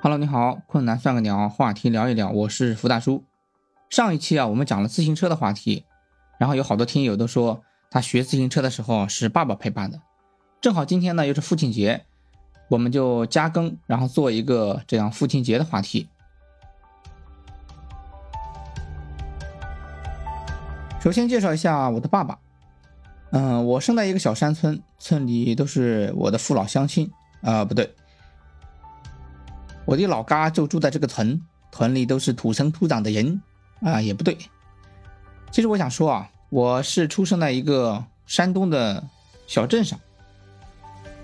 Hello，你好，困难算个鸟，话题聊一聊，我是福大叔。上一期啊，我们讲了自行车的话题，然后有好多听友都说他学自行车的时候是爸爸陪伴的。正好今天呢又是父亲节，我们就加更，然后做一个这样父亲节的话题。首先介绍一下我的爸爸，嗯，我生在一个小山村，村里都是我的父老乡亲啊，不对。我的老家就住在这个屯，屯里都是土生土长的人啊，也不对。其实我想说啊，我是出生在一个山东的小镇上，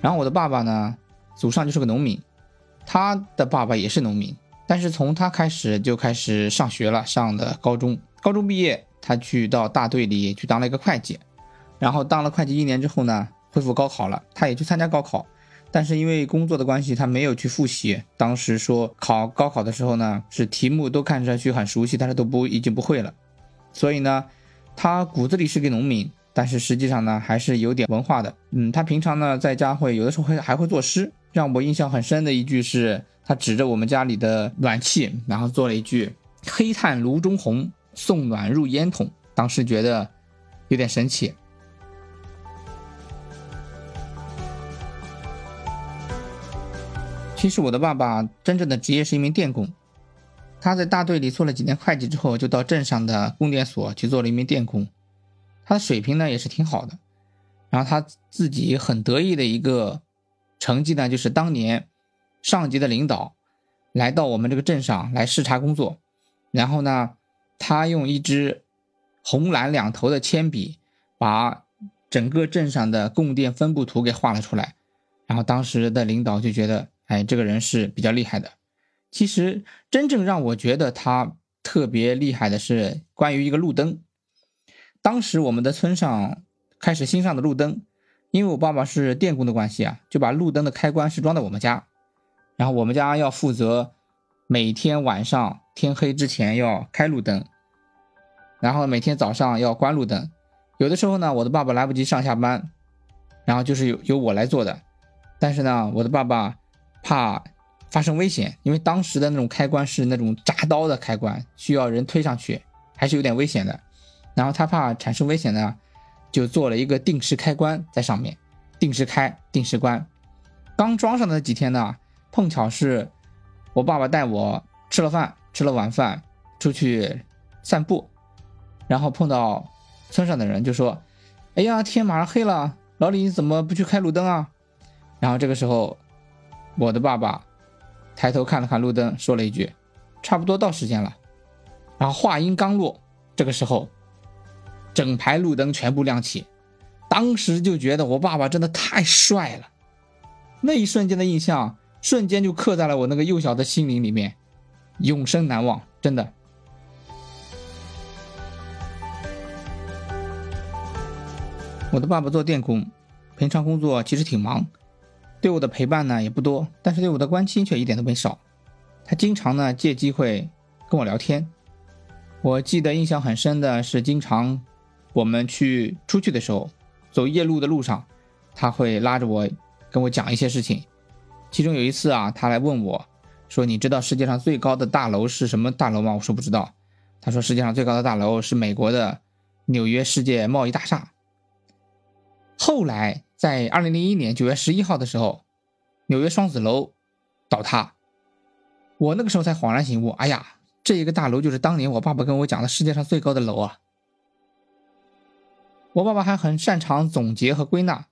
然后我的爸爸呢，祖上就是个农民，他的爸爸也是农民，但是从他开始就开始上学了，上的高中，高中毕业，他去到大队里去当了一个会计，然后当了会计一年之后呢，恢复高考了，他也去参加高考。但是因为工作的关系，他没有去复习。当时说考高考的时候呢，是题目都看上去很熟悉，但是都不已经不会了。所以呢，他骨子里是个农民，但是实际上呢，还是有点文化的。嗯，他平常呢在家会有的时候会还会作诗。让我印象很深的一句是，他指着我们家里的暖气，然后做了一句“黑炭炉中红，送暖入烟筒”。当时觉得有点神奇。其实我的爸爸真正的职业是一名电工，他在大队里做了几年会计之后，就到镇上的供电所去做了一名电工。他的水平呢也是挺好的，然后他自己很得意的一个成绩呢，就是当年上级的领导来到我们这个镇上来视察工作，然后呢，他用一支红蓝两头的铅笔把整个镇上的供电分布图给画了出来，然后当时的领导就觉得。哎，这个人是比较厉害的。其实真正让我觉得他特别厉害的是关于一个路灯。当时我们的村上开始新上的路灯，因为我爸爸是电工的关系啊，就把路灯的开关是装在我们家，然后我们家要负责每天晚上天黑之前要开路灯，然后每天早上要关路灯。有的时候呢，我的爸爸来不及上下班，然后就是由由我来做的。但是呢，我的爸爸。怕发生危险，因为当时的那种开关是那种铡刀的开关，需要人推上去，还是有点危险的。然后他怕产生危险呢，就做了一个定时开关在上面，定时开，定时关。刚装上的那几天呢，碰巧是我爸爸带我吃了饭，吃了晚饭出去散步，然后碰到村上的人就说：“哎呀，天马上黑了，老李你怎么不去开路灯啊？”然后这个时候。我的爸爸抬头看了看路灯，说了一句：“差不多到时间了。”然后话音刚落，这个时候，整排路灯全部亮起。当时就觉得我爸爸真的太帅了，那一瞬间的印象，瞬间就刻在了我那个幼小的心灵里面，永生难忘。真的。我的爸爸做电工，平常工作其实挺忙。对我的陪伴呢也不多，但是对我的关心却一点都没少。他经常呢借机会跟我聊天。我记得印象很深的是，经常我们去出去的时候，走夜路的路上，他会拉着我跟我讲一些事情。其中有一次啊，他来问我，说：“你知道世界上最高的大楼是什么大楼吗？”我说：“不知道。”他说：“世界上最高的大楼是美国的纽约世界贸易大厦。”后来。在二零零一年九月十一号的时候，纽约双子楼倒塌，我那个时候才恍然醒悟，哎呀，这一个大楼就是当年我爸爸跟我讲的世界上最高的楼啊！我爸爸还很擅长总结和归纳，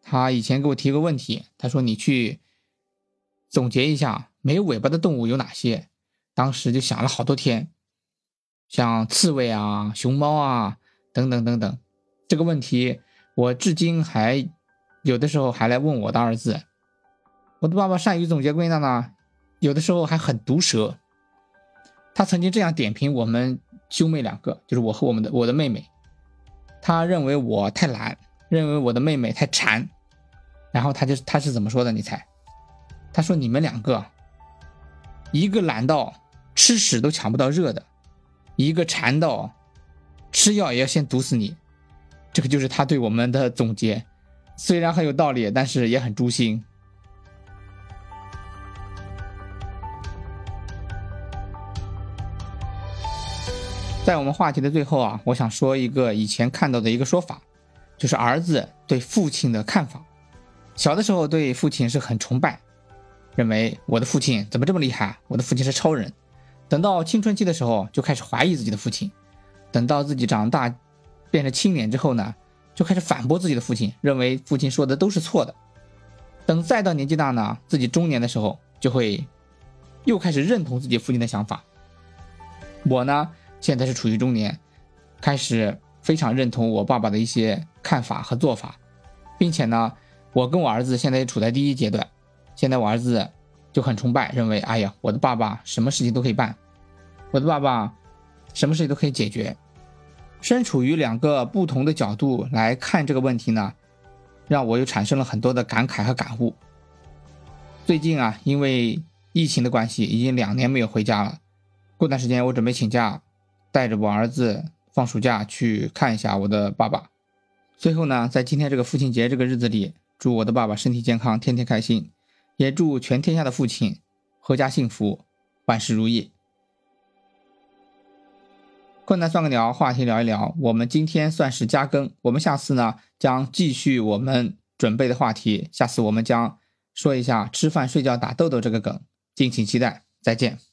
他以前给我提个问题，他说你去总结一下没有尾巴的动物有哪些，当时就想了好多天，像刺猬啊、熊猫啊等等等等，这个问题我至今还。有的时候还来问我的儿子，我的爸爸善于总结归纳呢，有的时候还很毒舌。他曾经这样点评我们兄妹两个，就是我和我们的我的妹妹。他认为我太懒，认为我的妹妹太馋。然后他就他是怎么说的？你猜？他说你们两个，一个懒到吃屎都抢不到热的，一个馋到吃药也要先毒死你。这个就是他对我们的总结。虽然很有道理但是也很诛心。在我们话题的最后啊我想说一个以前看到的一个说法就是儿子对父亲的看法。小的时候对父亲是很崇拜认为我的父亲怎么这么厉害我的父亲是超人。等到青春期的时候就开始怀疑自己的父亲。等到自己长大变成青年之后呢就开始反驳自己的父亲，认为父亲说的都是错的。等再到年纪大呢，自己中年的时候，就会又开始认同自己父亲的想法。我呢，现在是处于中年，开始非常认同我爸爸的一些看法和做法，并且呢，我跟我儿子现在处在第一阶段。现在我儿子就很崇拜，认为哎呀，我的爸爸什么事情都可以办，我的爸爸什么事情都可以解决。身处于两个不同的角度来看这个问题呢，让我又产生了很多的感慨和感悟。最近啊，因为疫情的关系，已经两年没有回家了。过段时间我准备请假，带着我儿子放暑假去看一下我的爸爸。最后呢，在今天这个父亲节这个日子里，祝我的爸爸身体健康，天天开心，也祝全天下的父亲阖家幸福，万事如意。困难算个鸟，话题聊一聊。我们今天算是加更，我们下次呢将继续我们准备的话题。下次我们将说一下吃饭睡觉打豆豆这个梗，敬请期待。再见。